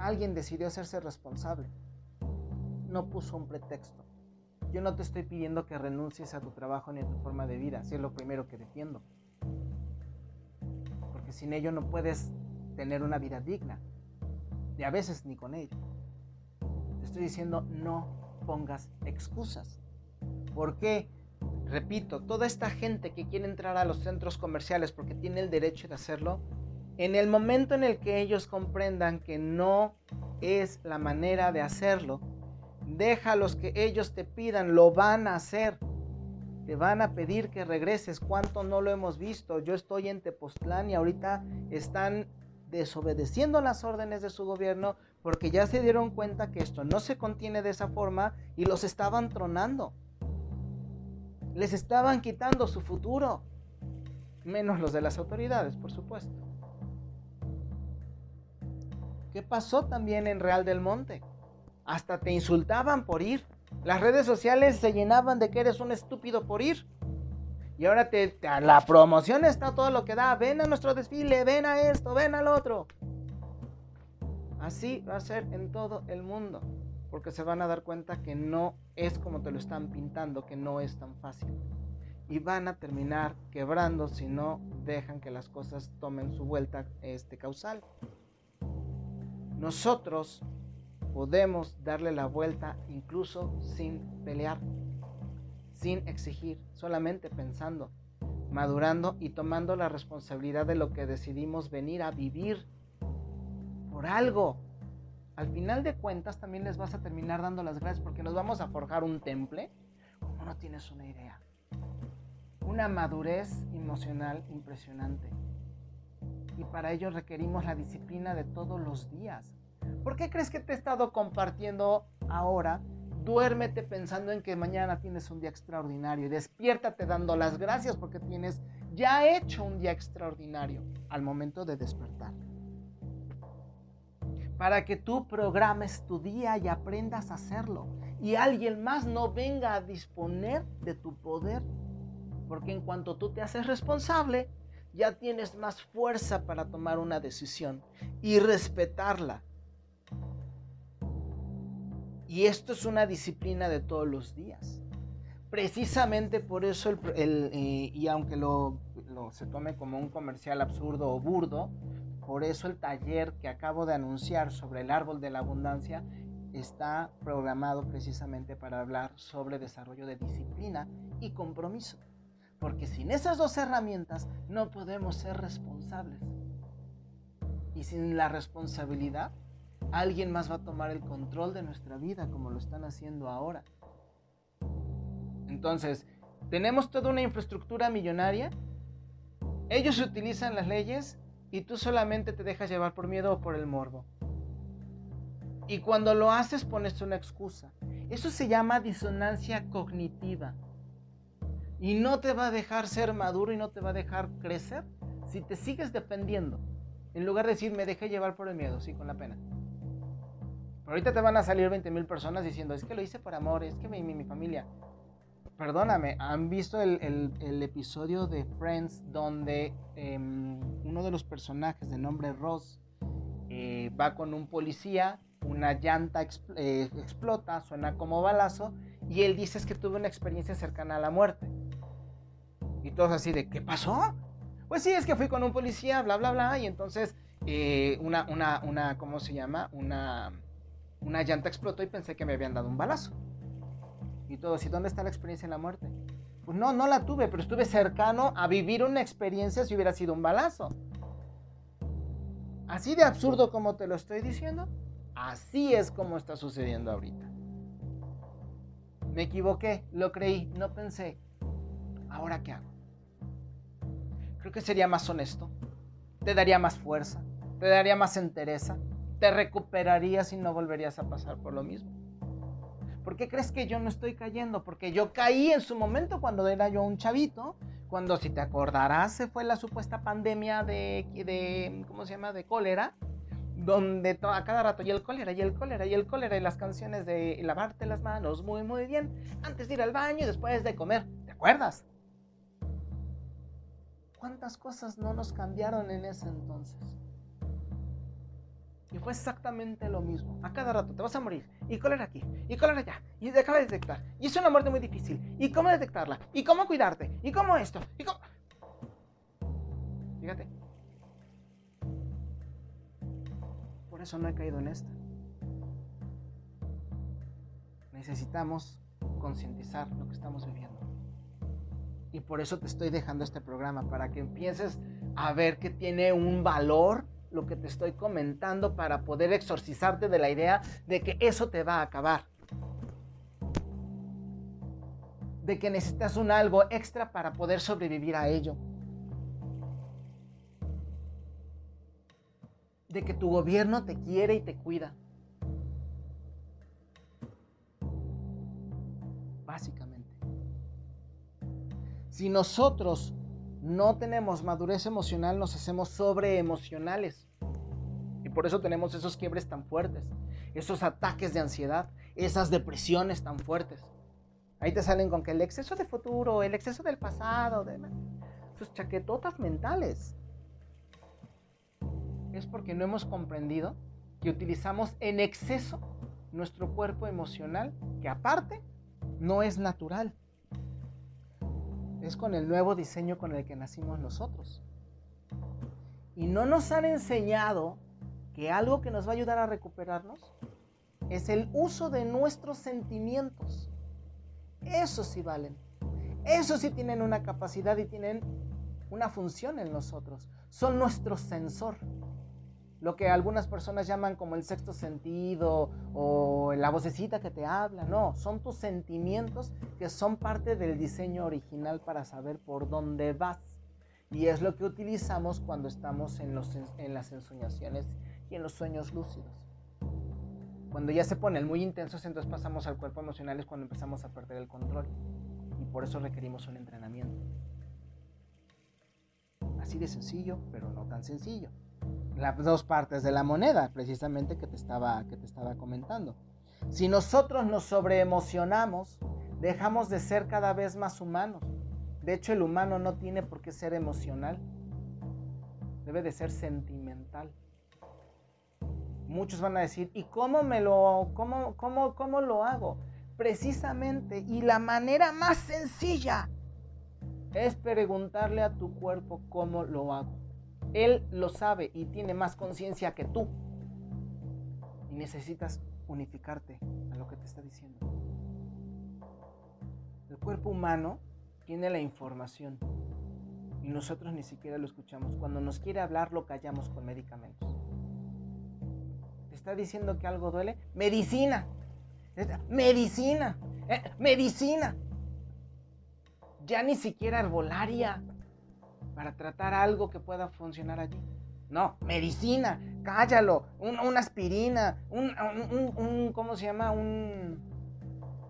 S4: Alguien decidió hacerse responsable. No puso un pretexto. Yo no te estoy pidiendo que renuncies a tu trabajo ni a tu forma de vida, si es lo primero que defiendo. Porque sin ello no puedes tener una vida digna. Y a veces ni con ello. Te estoy diciendo no pongas excusas. ¿Por qué? Repito, toda esta gente que quiere entrar a los centros comerciales porque tiene el derecho de hacerlo, en el momento en el que ellos comprendan que no es la manera de hacerlo, déjalos que ellos te pidan, lo van a hacer. Te van a pedir que regreses. ¿Cuánto no lo hemos visto? Yo estoy en Tepoztlán y ahorita están desobedeciendo las órdenes de su gobierno porque ya se dieron cuenta que esto no se contiene de esa forma y los estaban tronando. Les estaban quitando su futuro. Menos los de las autoridades, por supuesto. ¿Qué pasó también en Real del Monte? Hasta te insultaban por ir. Las redes sociales se llenaban de que eres un estúpido por ir. Y ahora te, la promoción está todo lo que da. Ven a nuestro desfile, ven a esto, ven al otro. Así va a ser en todo el mundo porque se van a dar cuenta que no es como te lo están pintando, que no es tan fácil. Y van a terminar quebrando si no dejan que las cosas tomen su vuelta este causal. Nosotros podemos darle la vuelta incluso sin pelear, sin exigir, solamente pensando, madurando y tomando la responsabilidad de lo que decidimos venir a vivir por algo al final de cuentas también les vas a terminar dando las gracias porque nos vamos a forjar un temple, como no tienes una idea. Una madurez emocional impresionante. Y para ello requerimos la disciplina de todos los días. ¿Por qué crees que te he estado compartiendo ahora? Duérmete pensando en que mañana tienes un día extraordinario y despiértate dando las gracias porque tienes ya hecho un día extraordinario al momento de despertar para que tú programes tu día y aprendas a hacerlo. y alguien más no venga a disponer de tu poder. Porque en cuanto tú te haces responsable, ya tienes más fuerza para tomar una decisión y respetarla. Y esto es una disciplina de todos los días. Precisamente por eso, eh, y aunque lo, se tome como un comercial absurdo o burdo, por eso el taller que acabo de anunciar sobre el árbol de la abundancia está programado precisamente para hablar sobre desarrollo de disciplina y compromiso. Porque sin esas dos herramientas no podemos ser responsables. Y sin la responsabilidad, alguien más va a tomar el control de nuestra vida como lo están haciendo ahora. Entonces, tenemos toda una infraestructura millonaria. Ellos utilizan las leyes y tú solamente te dejas llevar por miedo o por el morbo. Y cuando lo haces pones una excusa. Eso se llama disonancia cognitiva. Y no te va a dejar ser maduro y no te va a dejar crecer si te sigues defendiendo. En lugar de decir, me dejé llevar por el miedo, sí, con la pena. Pero ahorita te van a salir 20 mil personas diciendo, es que lo hice por amor, es que mi, mi, familia. Perdóname, ¿han visto el, episodio de Friends donde em, uno de los personajes de nombre Ross eh, va con un policía una llanta eh, explota, suena como balazo, y él dice es que tuve una experiencia cercana a la muerte. Y todos así de, ¿qué pasó? Pues sí, es que fui con un policía, bla, bla, bla, y entonces eh, una, una, una, ¿cómo se llama? Una, una llanta explotó y pensé que me habían dado un balazo. Y todos, ¿y dónde está la experiencia en la muerte? Pues no, no la tuve, pero estuve cercano a vivir una experiencia si hubiera sido un balazo. Así de absurdo como te lo estoy diciendo, Así es como está sucediendo ahorita. Me equivoqué, lo creí, no pensé. ¿Ahora qué hago? Creo que sería más honesto. Te daría más fuerza, te daría más entereza, te recuperarías y no volverías a pasar por lo mismo. ¿Por qué crees que yo no estoy cayendo? Porque yo caí en su momento cuando era yo un chavito, cuando si te acordarás se fue la supuesta pandemia de, de ¿cómo se llama?, de cólera donde a cada rato y el cólera y el cólera y el cólera y las canciones de lavarte las manos muy muy bien antes de ir al baño y después de comer, ¿te acuerdas? ¿Cuántas cosas no nos cambiaron en ese entonces? Y fue exactamente lo mismo. A cada rato te vas a morir. Y cólera aquí. Y cólera allá. Y deja de detectar. Y es una muerte muy difícil. ¿Y cómo detectarla? ¿Y cómo cuidarte? ¿Y cómo esto? ¿Y cómo... Fíjate. Por eso no he caído en esta. Necesitamos concientizar lo que estamos viviendo. Y por eso te estoy dejando este programa, para que empieces a ver que tiene un valor lo que te estoy comentando para poder exorcizarte de la idea de que eso te va a acabar. De que necesitas un algo extra para poder sobrevivir a ello. de que tu gobierno te quiere y te cuida. Básicamente. Si nosotros no tenemos madurez emocional, nos hacemos sobreemocionales. Por eso tenemos esos quiebres tan fuertes, esos ataques de ansiedad, esas depresiones tan fuertes. Ahí te salen con que el exceso de futuro, el exceso del pasado, de sus chaquetotas mentales es porque no hemos comprendido que utilizamos en exceso nuestro cuerpo emocional, que aparte no es natural. Es con el nuevo diseño con el que nacimos nosotros. Y no nos han enseñado que algo que nos va a ayudar a recuperarnos es el uso de nuestros sentimientos. Eso sí valen. Eso sí tienen una capacidad y tienen una función en nosotros. Son nuestro sensor lo que algunas personas llaman como el sexto sentido o la vocecita que te habla. No, son tus sentimientos que son parte del diseño original para saber por dónde vas. Y es lo que utilizamos cuando estamos en, los, en las ensoñaciones y en los sueños lúcidos. Cuando ya se pone el muy intenso, entonces pasamos al cuerpo emocional es cuando empezamos a perder el control. Y por eso requerimos un entrenamiento. Así de sencillo, pero no tan sencillo las dos partes de la moneda, precisamente que te estaba, que te estaba comentando. Si nosotros nos sobreemocionamos, dejamos de ser cada vez más humanos. De hecho, el humano no tiene por qué ser emocional. Debe de ser sentimental. Muchos van a decir, ¿y cómo me lo cómo, cómo, cómo lo hago? Precisamente, y la manera más sencilla es preguntarle a tu cuerpo cómo lo hago. Él lo sabe y tiene más conciencia que tú. Y necesitas unificarte a lo que te está diciendo. El cuerpo humano tiene la información y nosotros ni siquiera lo escuchamos. Cuando nos quiere hablar lo callamos con medicamentos. ¿Te está diciendo que algo duele? Medicina. Medicina. Eh, medicina. Ya ni siquiera herbolaria para tratar algo que pueda funcionar allí. No, medicina, cállalo, una aspirina, un, un, ¿cómo se llama? Un...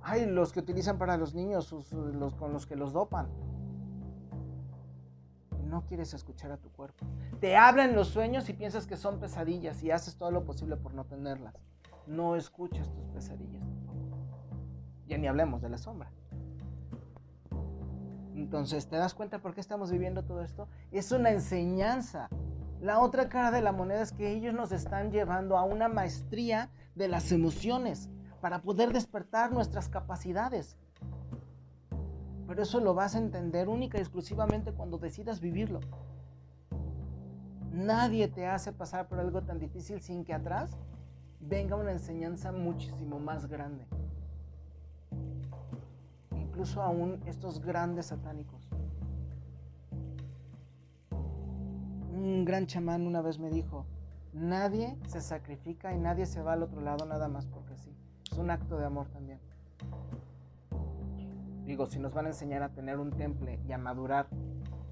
S4: Ay, los que utilizan para los niños, los, con los que los dopan. No quieres escuchar a tu cuerpo. Te hablan los sueños y piensas que son pesadillas y haces todo lo posible por no tenerlas. No escuchas tus pesadillas. Ya ni hablemos de la sombra. Entonces, ¿te das cuenta por qué estamos viviendo todo esto? Es una enseñanza. La otra cara de la moneda es que ellos nos están llevando a una maestría de las emociones para poder despertar nuestras capacidades. Pero eso lo vas a entender única y exclusivamente cuando decidas vivirlo. Nadie te hace pasar por algo tan difícil sin que atrás venga una enseñanza muchísimo más grande incluso aún estos grandes satánicos. Un gran chamán una vez me dijo, nadie se sacrifica y nadie se va al otro lado nada más porque sí. Es un acto de amor también. Digo, si nos van a enseñar a tener un temple y a madurar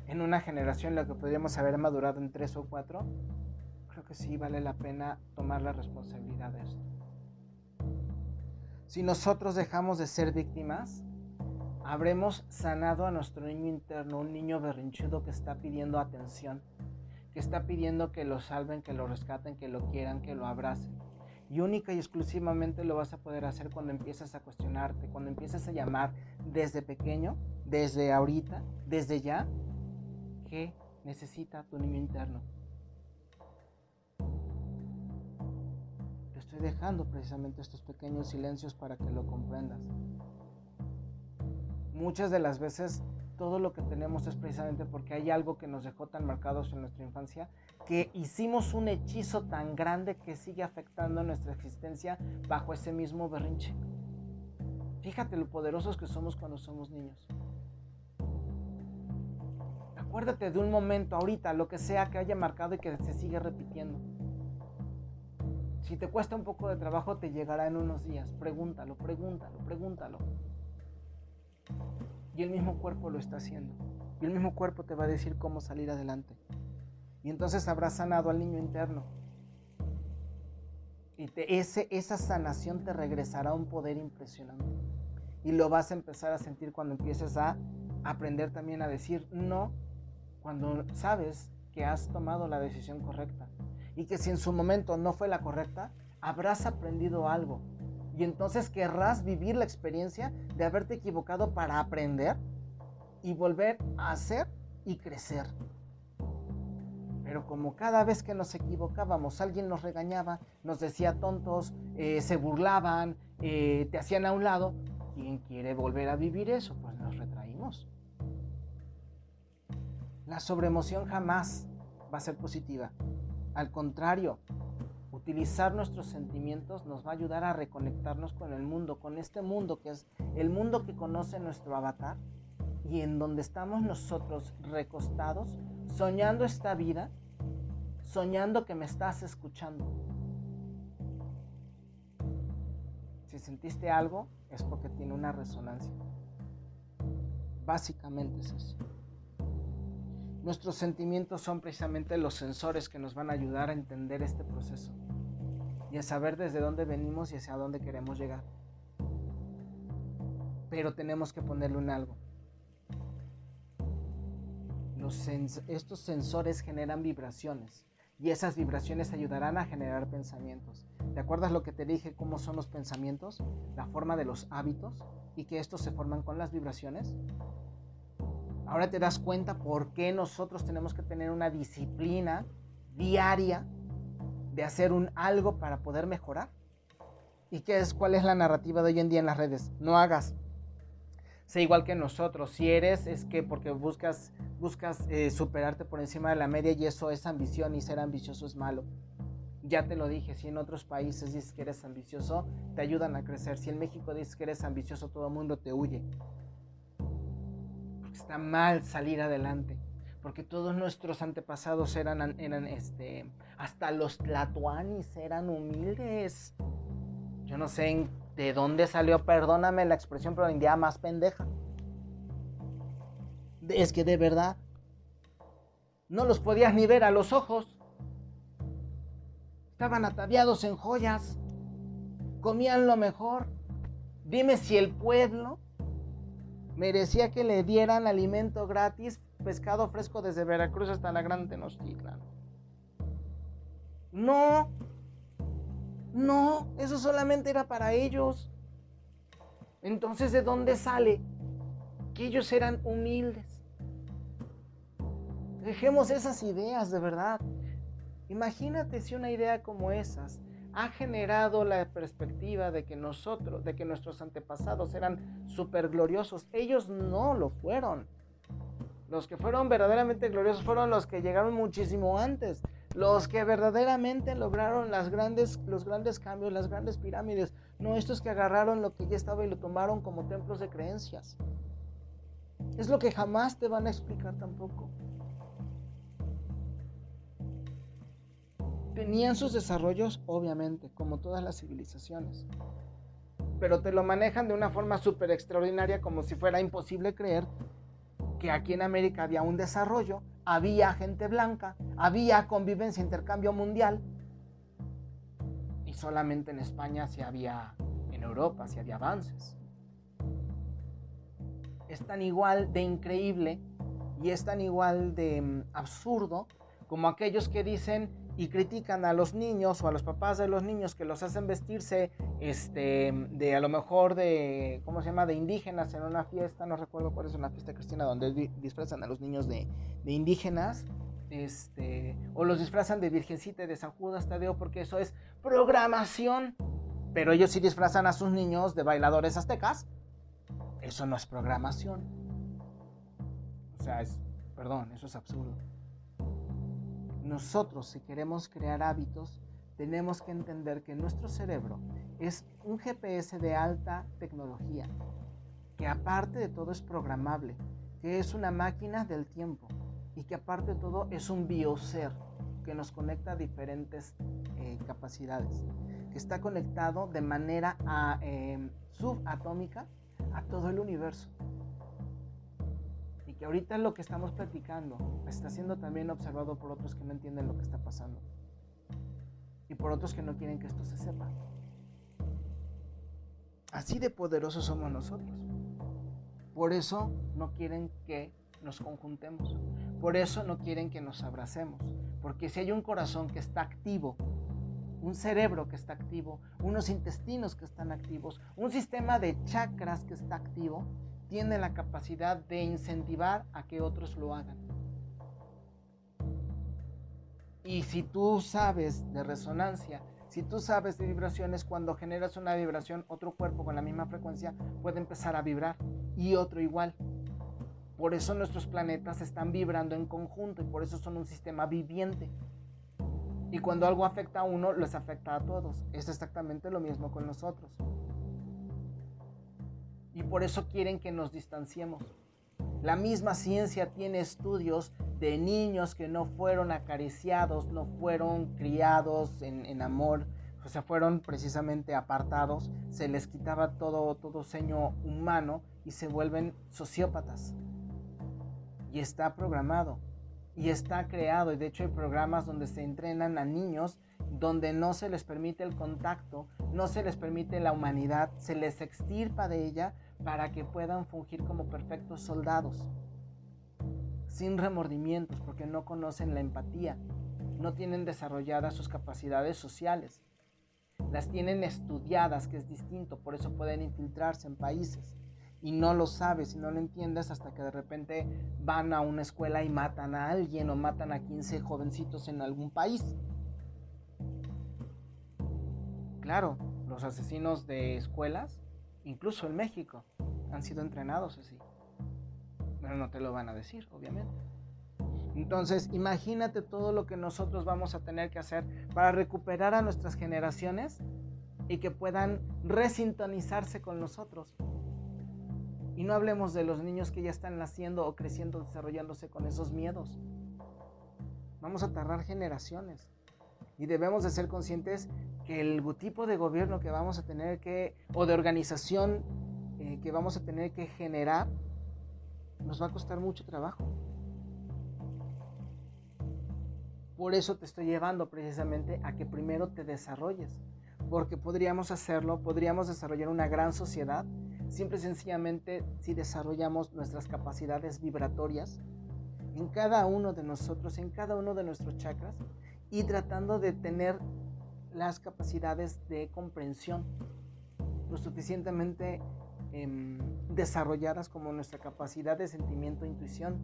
S4: en una generación lo que podríamos haber madurado en tres o cuatro, creo que sí vale la pena tomar la responsabilidad de esto. Si nosotros dejamos de ser víctimas, habremos sanado a nuestro niño interno, un niño berrinchudo que está pidiendo atención, que está pidiendo que lo salven, que lo rescaten, que lo quieran, que lo abracen. Y única y exclusivamente lo vas a poder hacer cuando empiezas a cuestionarte, cuando empiezas a llamar desde pequeño, desde ahorita, desde ya, ¿qué necesita tu niño interno? Te estoy dejando precisamente estos pequeños silencios para que lo comprendas muchas de las veces todo lo que tenemos es precisamente porque hay algo que nos dejó tan marcados en nuestra infancia que hicimos un hechizo tan grande que sigue afectando nuestra existencia bajo ese mismo berrinche. Fíjate lo poderosos que somos cuando somos niños. Acuérdate de un momento ahorita, lo que sea que haya marcado y que se sigue repitiendo. Si te cuesta un poco de trabajo, te llegará en unos días. Pregúntalo, pregúntalo, pregúntalo. Y el mismo cuerpo lo está haciendo. Y el mismo cuerpo te va a decir cómo salir adelante. Y entonces habrás sanado al niño interno. Y ese, esa sanación te regresará un poder impresionante. Y lo vas a empezar a sentir cuando empieces a aprender también a decir no, cuando sabes que has tomado la decisión correcta. Y que si en su momento no fue la correcta, habrás aprendido algo y entonces querrás vivir la experiencia de haberte equivocado para aprender y volver a hacer y crecer. Pero como cada vez que nos equivocábamos alguien nos regañaba, nos decía tontos, eh, se burlaban, eh, te hacían a un lado, ¿quién quiere volver a vivir eso? Pues nos retraímos. La sobreemoción jamás va a ser positiva. Al contrario, utilizar nuestros sentimientos nos va a ayudar a reconectarnos con el mundo, con este mundo que es el mundo que conoce nuestro avatar y en donde estamos nosotros recostados, soñando esta vida, soñando que me estás escuchando. Si sentiste algo, es porque tiene una resonancia. Básicamente es eso. Nuestros sentimientos son precisamente los sensores que nos van a ayudar a entender este proceso y a saber desde dónde venimos y hacia dónde queremos llegar. Pero tenemos que ponerle un algo. estos sensores generan vibraciones y esas vibraciones ayudarán a generar pensamientos. ¿Te acuerdas lo que te dije, cómo son los pensamientos, la forma de los hábitos y que estos se forman con las vibraciones? Ahora te das cuenta por qué nosotros tenemos que tener una disciplina diaria de hacer un algo para poder mejorar. ¿Y qué es cuál es la narrativa de hoy en día en las redes? No hagas. Sé igual que nosotros. Si eres, es que porque buscas, buscas eh, superarte por encima de la media y eso es ambición y ser ambicioso es malo. Ya te lo dije, si en otros países dices que eres ambicioso, te ayudan a crecer. Si en México dices que eres ambicioso, todo el mundo te huye está mal salir adelante. Porque todos nuestros antepasados eran, eran este, hasta los tlatoanis eran humildes. Yo no sé de dónde salió, perdóname la expresión, pero la India más pendeja. Es que de verdad, no los podías ni ver a los ojos. Estaban ataviados en joyas, comían lo mejor. Dime si el pueblo merecía que le dieran alimento gratis, pescado fresco desde Veracruz hasta la Gran Tenochtitlan. No, no, eso solamente era para ellos. Entonces, ¿de dónde sale? Que ellos eran humildes. Dejemos esas ideas de verdad. Imagínate si una idea como esas ha generado la perspectiva de que nosotros, de que nuestros antepasados eran súper gloriosos. Ellos no lo fueron. Los que fueron verdaderamente gloriosos fueron los que llegaron muchísimo antes. Los que verdaderamente lograron los grandes cambios, las grandes pirámides. No estos que agarraron lo que ya estaba y lo tomaron como templos de creencias. Es lo que jamás te van a explicar tampoco. Tenían sus desarrollos, obviamente, como todas las civilizaciones. Pero te lo manejan de una forma súper extraordinaria, como si fuera imposible creer que aquí en América había un desarrollo, había gente blanca, había convivencia, intercambio mundial. Y solamente en España sí había, en Europa sí había avances. Es tan igual de increíble y es tan igual de mm, absurdo como aquellos que dicen y critican a los niños o a los papás de los niños que los hacen vestirse este, de a lo mejor de, ¿cómo se llama?, de indígenas en una fiesta, no recuerdo cuál es una fiesta cristiana donde disfrazan a los niños de, de indígenas, este, o los disfrazan de Virgencita de San Judas Tadeo porque eso es programación, pero ellos sí disfrazan a sus niños de bailadores aztecas, eso no es programación. O sea, es, perdón, eso es absurdo. Nosotros, si queremos crear hábitos, tenemos que entender que nuestro cerebro es un GPS de alta tecnología, que aparte de todo es programable, que es una máquina del tiempo y que aparte de todo es un bioser que nos conecta a diferentes eh, capacidades, que está conectado de manera a, eh, subatómica a todo el universo ahorita lo que estamos platicando está siendo también observado por otros que no entienden lo que está pasando y por otros que no quieren que esto se sepa. Así de poderosos somos nosotros. Por eso no quieren que nos conjuntemos. Por eso no quieren que nos abracemos. Porque si hay un corazón que está activo, un cerebro que está activo, unos intestinos que están activos, un sistema de chakras que está activo, tiene la capacidad de incentivar a que otros lo hagan. Y si tú sabes de resonancia, si tú sabes de vibraciones, cuando generas una vibración, otro cuerpo con la misma frecuencia puede empezar a vibrar y otro igual. Por eso nuestros planetas están vibrando en conjunto y por eso son un sistema viviente. Y cuando algo afecta a uno, les afecta a todos. Es exactamente lo mismo con nosotros y por eso quieren que nos distanciemos. La misma ciencia tiene estudios de niños que no fueron acariciados, no fueron criados en, amor, o sea, fueron precisamente apartados, se les quitaba todo, todo seño humano y se vuelven sociópatas. Y está programado, y está creado, y de hecho hay programas donde se entrenan a niños donde no se les permite el contacto, no se les permite la humanidad, se les extirpa de ella para que puedan fungir como perfectos soldados, sin remordimientos, porque no conocen la empatía, no tienen desarrolladas sus capacidades sociales. las tienen estudiadas, que es distinto, por eso pueden infiltrarse en países. Y no lo sabes y no lo entiendes hasta que de repente van a una escuela y matan a alguien o matan a 15 jovencitos en algún país. Claro, los asesinos de escuelas, incluso en México, han sido entrenados así. Pero no te lo van a decir, obviamente. Entonces, imagínate todo lo que nosotros vamos a tener que hacer para recuperar a nuestras generaciones y que puedan resintonizarse con nosotros. Y no hablemos de los niños que ya están naciendo o creciendo, desarrollándose con esos miedos. Vamos a tardar generaciones. Y debemos de ser conscientes que el tipo de gobierno que vamos a tener que, o de organización eh, que vamos a tener que generar, nos va a costar mucho trabajo. Por eso te estoy llevando precisamente a que primero te desarrolles, porque podríamos hacerlo, podríamos desarrollar una gran sociedad, simple y sencillamente si desarrollamos nuestras capacidades vibratorias en cada uno de nosotros, en cada uno de nuestros chakras, y tratando de tener las capacidades de comprensión lo suficientemente em, desarrolladas como nuestra capacidad de sentimiento e intuición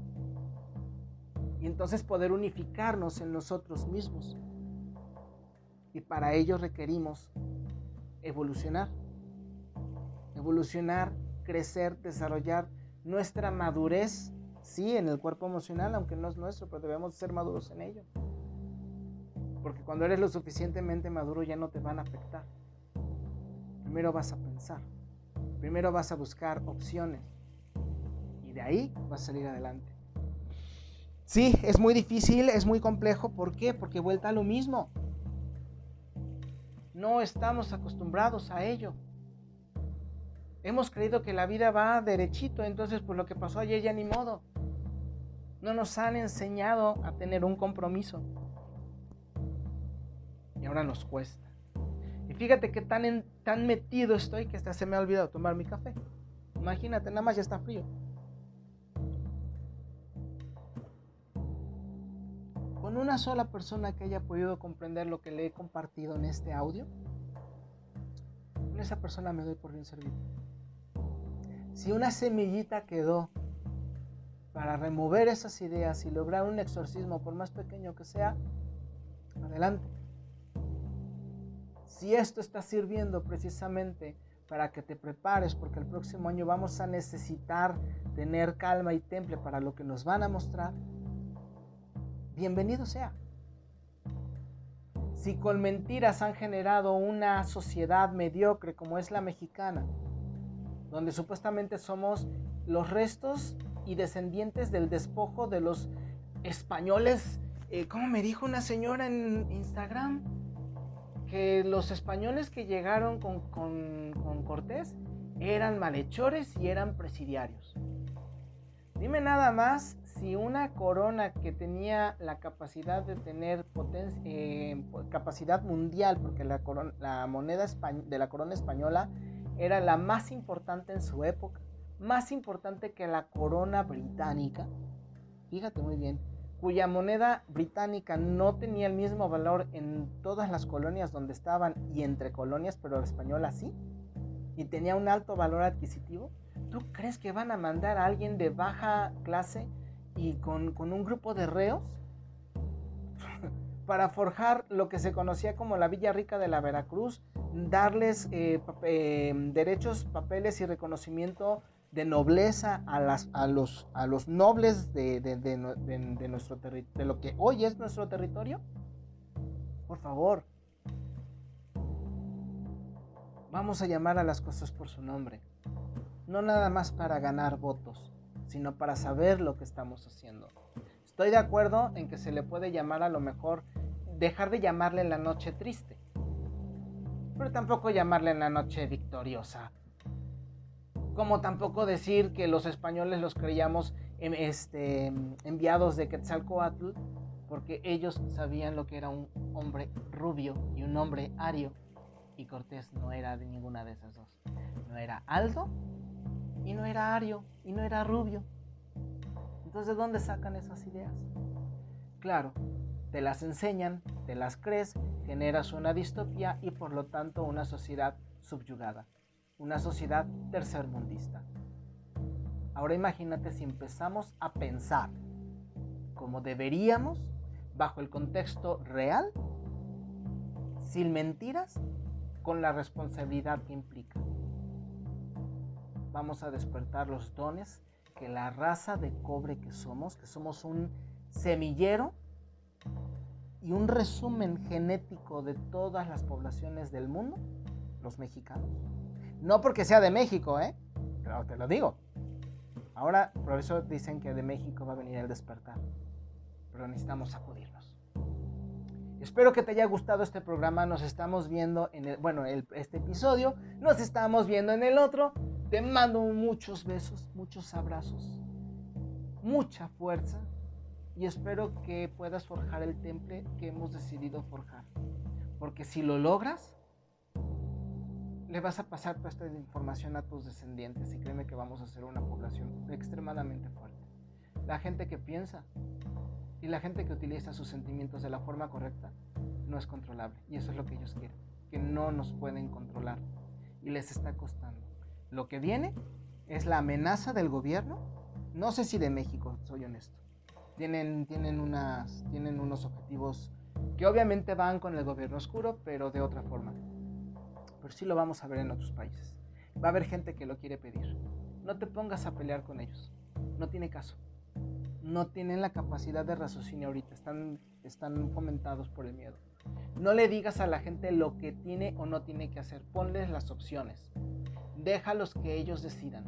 S4: y entonces poder unificarnos en nosotros mismos. Y para ello requerimos evolucionar. Evolucionar, crecer, desarrollar nuestra madurez, sí, en el cuerpo emocional, aunque no es nuestro, pero debemos ser maduros en ello. Porque cuando eres lo suficientemente maduro ya no te van a afectar. Primero vas a pensar, primero vas a buscar opciones y de ahí vas a salir adelante. Sí, es muy difícil, es muy complejo. ¿Por qué? Porque vuelta a lo mismo. No estamos acostumbrados a ello. Hemos creído que la vida va derechito, entonces pues lo que pasó ayer ya ni modo. No nos han enseñado a tener un compromiso. Y ahora nos cuesta. Y fíjate que tan, tan metido estoy que hasta se me ha olvidado tomar mi café. Imagínate, nada más ya está frío. con una sola persona que haya podido comprender lo que le he compartido en este audio, con esa persona me doy por bien servido. Si una semillita quedó para remover esas ideas y lograr un exorcismo, por más pequeño que sea, adelante. Si esto está sirviendo precisamente para que te prepares, porque el próximo año vamos a necesitar tener calma y temple para lo que nos van a mostrar, bienvenido sea. Si con mentiras han generado una sociedad mediocre como es la mexicana, donde supuestamente somos los restos y descendientes del despojo de los españoles, eh, como me dijo una señora en Instagram, que los españoles que llegaron con, con Cortés eran malhechores y eran presidiarios. Dime nada más si una corona que tenía la capacidad de tener eh, capacidad mundial, porque la, la moneda de la corona española era la más importante en su época, más importante que la corona británica, fíjate muy bien, cuya moneda británica no tenía el mismo valor en todas las colonias donde estaban y entre colonias, pero la española sí, y tenía un alto valor adquisitivo, ¿tú crees que van a mandar a alguien de baja clase y con, un grupo de reos para forjar lo que se conocía como la Villa Rica de la Veracruz, darles eh, eh, derechos, papeles y reconocimiento de nobleza a, los, nobles de, de, nuestro de lo que hoy es nuestro territorio? Por favor, vamos a llamar a las cosas por su nombre, no nada más para ganar votos, sino para saber lo que estamos haciendo. Estoy de acuerdo en que se le puede llamar a lo mejor, dejar de llamarle la noche triste, pero tampoco llamarle la noche victoriosa. Como tampoco decir que los españoles los creíamos este, enviados de Quetzalcoatl, porque ellos sabían lo que era un hombre rubio y un hombre ario, y Cortés no era de ninguna de esas dos. No era alto y no era ario y no era rubio. Entonces, ¿de dónde sacan esas ideas? Claro, Te las enseñan, te las crees, generas una distopía y por lo tanto una sociedad subyugada, una sociedad tercermundista. Ahora imagínate si empezamos a pensar como deberíamos bajo el contexto real, sin mentiras, con la responsabilidad que implica. Vamos a despertar los dones que la raza de cobre que somos, que somos un semillero y un resumen genético de todas las poblaciones del mundo, los mexicanos. No porque sea de México, ¿eh? Pero te lo digo. Ahora, por eso dicen que de México va a venir el despertar. Pero necesitamos sacudirnos. Espero que te haya gustado este programa. Nos estamos viendo en el, bueno, este episodio. Nos estamos viendo en el otro. Te mando muchos besos, muchos abrazos, mucha fuerza y espero que puedas forjar el temple que hemos decidido forjar. Porque si lo logras, le vas a pasar toda esta información a tus descendientes y créeme que vamos a ser una población extremadamente fuerte. La gente que piensa y la gente que utiliza sus sentimientos de la forma correcta no es controlable y eso es lo que ellos quieren, que no nos pueden controlar y les está costando. Lo que viene es la amenaza del gobierno, no sé si de México, soy honesto. Tienen, tienen, unas, tienen unos objetivos que obviamente van con el gobierno oscuro, pero de otra forma. Pero sí lo vamos a ver en otros países. Va a haber gente que lo quiere pedir. No te pongas a pelear con ellos. No tiene caso. No tienen la capacidad de raciocinio ahorita. Están, están fomentados por el miedo. No le digas a la gente lo que tiene o no tiene que hacer. Ponles las opciones. Déjalos que ellos decidan.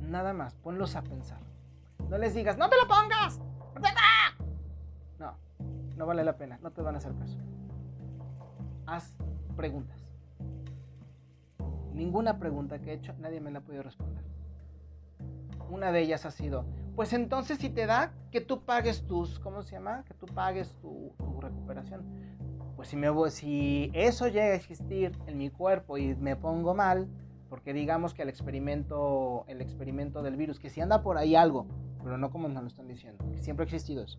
S4: Nada más, ponlos a pensar. No les digas, no te lo pongas. No, no vale la pena, no te van a hacer caso. Haz preguntas. Ninguna pregunta que he hecho, nadie me la ha podido responder. Una de ellas ha sido, pues entonces si te da que tú pagues tus, ¿cómo se llama? Que tú pagues tu, recuperación. Pues si, me, si eso llega a existir en mi cuerpo y me pongo mal, porque digamos que el experimento, el experimento del virus, que si anda por ahí algo, pero no como nos lo están diciendo, que siempre ha existido eso.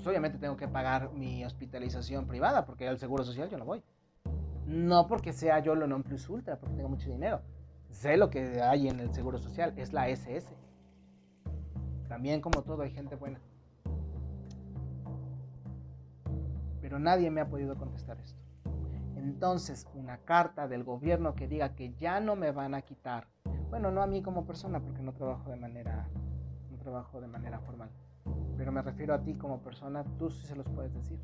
S4: Pues obviamente tengo que pagar mi hospitalización privada, porque al seguro social yo no voy. No porque sea yo lo non plus ultra, porque tengo mucho dinero. Sé lo que hay en el seguro social, es la SS. También como todo hay gente buena. pero nadie me ha podido contestar esto. Entonces, una carta del gobierno que diga que ya no me van a quitar, bueno, no a mí como persona, porque no trabajo de manera, no trabajo de manera formal, pero me refiero a ti como persona, tú sí se los puedes decir.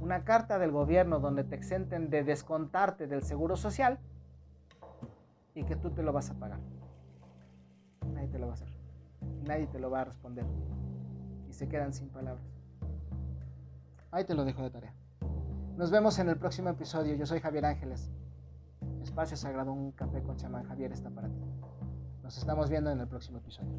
S4: Una carta del gobierno donde te exenten de descontarte del seguro social y que tú te lo vas a pagar. Nadie te lo va a hacer. Nadie te lo va a responder. Y se quedan sin palabras. Ahí te lo dejo de tarea. Nos vemos en el próximo episodio. Yo soy Javier Ángeles. Espacio Sagrado, un café con chamán. Javier está para ti. Nos estamos viendo en el próximo episodio.